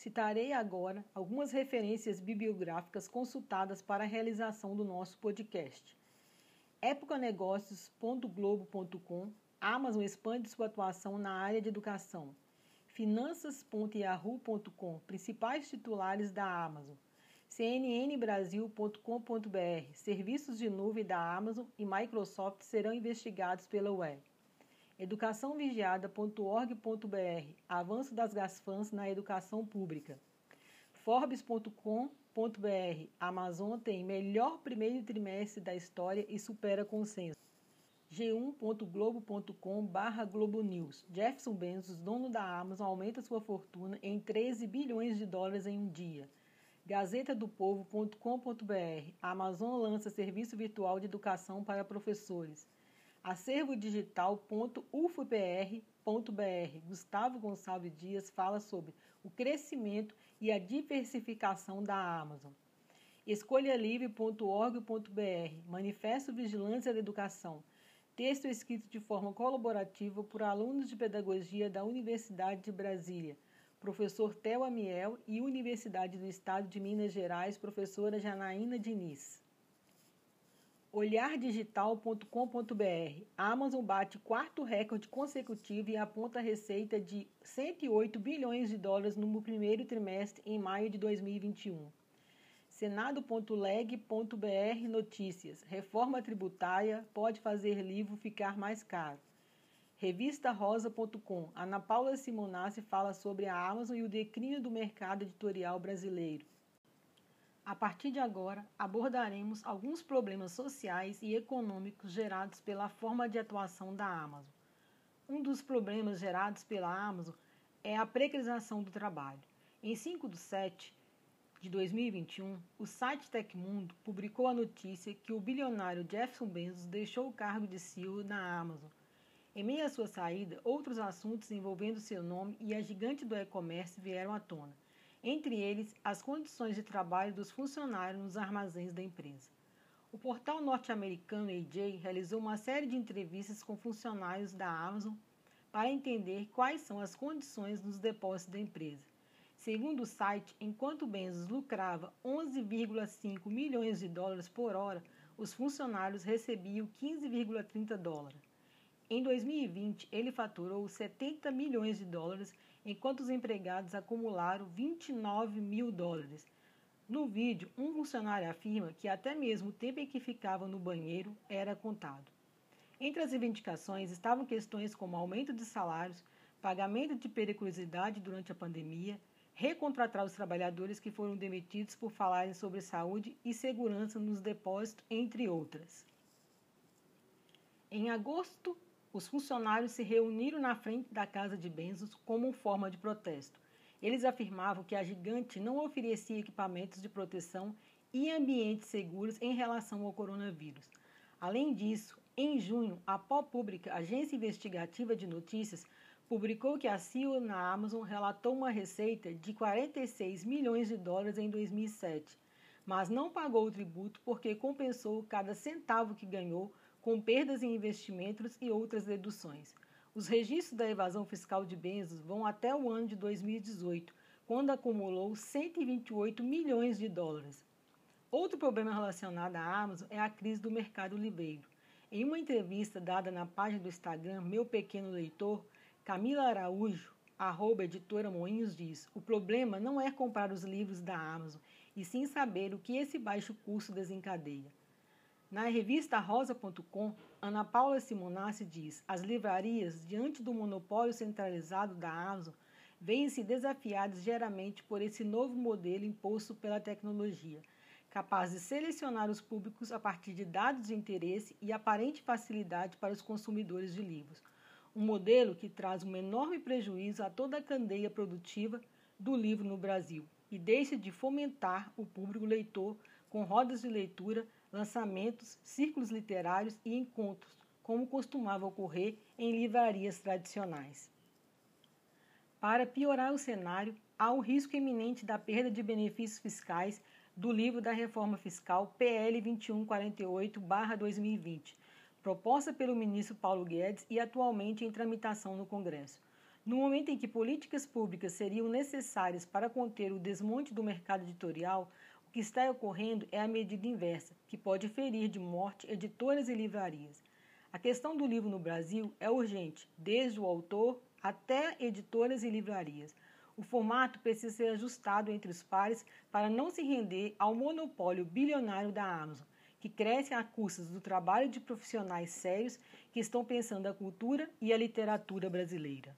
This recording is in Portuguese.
Citarei agora algumas referências bibliográficas consultadas para a realização do nosso podcast. épocanegócios.globo.com Amazon expande sua atuação na área de educação. Finanças.yahoo.com Principais titulares da Amazon. cnnbrasil.com.br Serviços de nuvem da Amazon e Microsoft serão investigados pela web educaçãovigiada.org.br Avanço das GASFANs na educação pública. Forbes.com.br Amazon tem melhor primeiro trimestre da história e supera consenso. g1.globo.com barra Globo News. Jefferson Bezos, dono da Amazon, aumenta sua fortuna em 13 bilhões de dólares em um dia. Gazetadopovo.com.br Amazon lança serviço virtual de educação para professores acervodigital.ufpr.br. Gustavo Gonçalves Dias fala sobre o crescimento e a diversificação da Amazon. escolhalivre.org.br. Manifesto Vigilância da Educação. Texto escrito de forma colaborativa por alunos de pedagogia da Universidade de Brasília, professor Theo Amiel e Universidade do Estado de Minas Gerais, professora Janaína Diniz olhardigital.com.br. Amazon bate quarto recorde consecutivo e aponta receita de 108 bilhões de dólares no primeiro trimestre em maio de 2021. Senado.leg.br Notícias. Reforma tributária pode fazer livro ficar mais caro. Revistarosa.com. Ana Paula Simonassi fala sobre a Amazon e o declínio do mercado editorial brasileiro. A partir de agora, abordaremos alguns problemas sociais e econômicos gerados pela forma de atuação da Amazon. Um dos problemas gerados pela Amazon é a precarização do trabalho. Em 5 de 7 de 2021, o site Tecmundo publicou a notícia que o bilionário Jefferson Bezos deixou o cargo de CEO na Amazon. Em meio à sua saída, outros assuntos envolvendo seu nome e a gigante do e-commerce vieram à tona entre eles as condições de trabalho dos funcionários nos armazéns da empresa. O portal norte-americano AJ realizou uma série de entrevistas com funcionários da Amazon para entender quais são as condições nos depósitos da empresa. Segundo o site, enquanto Bezos lucrava 11,5 milhões de dólares por hora, os funcionários recebiam 15,30 dólares. Em 2020, ele faturou 70 milhões de dólares enquanto os empregados acumularam 29 mil dólares. No vídeo, um funcionário afirma que até mesmo o tempo em que ficava no banheiro era contado. Entre as reivindicações estavam questões como aumento de salários, pagamento de periculosidade durante a pandemia, recontratar os trabalhadores que foram demitidos por falarem sobre saúde e segurança nos depósitos, entre outras. Em agosto os funcionários se reuniram na frente da casa de Benzos como forma de protesto. Eles afirmavam que a gigante não oferecia equipamentos de proteção e ambientes seguros em relação ao coronavírus. Além disso, em junho, a Pó Pública, agência investigativa de notícias, publicou que a CEO na Amazon relatou uma receita de 46 milhões de dólares em 2007, mas não pagou o tributo porque compensou cada centavo que ganhou com perdas em investimentos e outras deduções. Os registros da evasão fiscal de Benzos vão até o ano de 2018, quando acumulou 128 milhões de dólares. Outro problema relacionado à Amazon é a crise do mercado livreiro. Em uma entrevista dada na página do Instagram Meu Pequeno Leitor, Camila Araújo, arroba editora Moinhos, diz: O problema não é comprar os livros da Amazon, e sim saber o que esse baixo custo desencadeia. Na revista rosa.com, Ana Paula Simonassi diz: as livrarias, diante do monopólio centralizado da Amazon, vêm-se desafiadas geralmente por esse novo modelo imposto pela tecnologia, capaz de selecionar os públicos a partir de dados de interesse e aparente facilidade para os consumidores de livros. Um modelo que traz um enorme prejuízo a toda a cadeia produtiva do livro no Brasil e deixa de fomentar o público leitor com rodas de leitura lançamentos, círculos literários e encontros, como costumava ocorrer em livrarias tradicionais. Para piorar o cenário, há o risco iminente da perda de benefícios fiscais do livro da Reforma Fiscal PL 2148-2020, proposta pelo ministro Paulo Guedes e atualmente em tramitação no Congresso. No momento em que políticas públicas seriam necessárias para conter o desmonte do mercado editorial, que está ocorrendo é a medida inversa, que pode ferir de morte editoras e livrarias. A questão do livro no Brasil é urgente, desde o autor até editoras e livrarias. O formato precisa ser ajustado entre os pares para não se render ao monopólio bilionário da Amazon, que cresce a custas do trabalho de profissionais sérios que estão pensando a cultura e a literatura brasileira.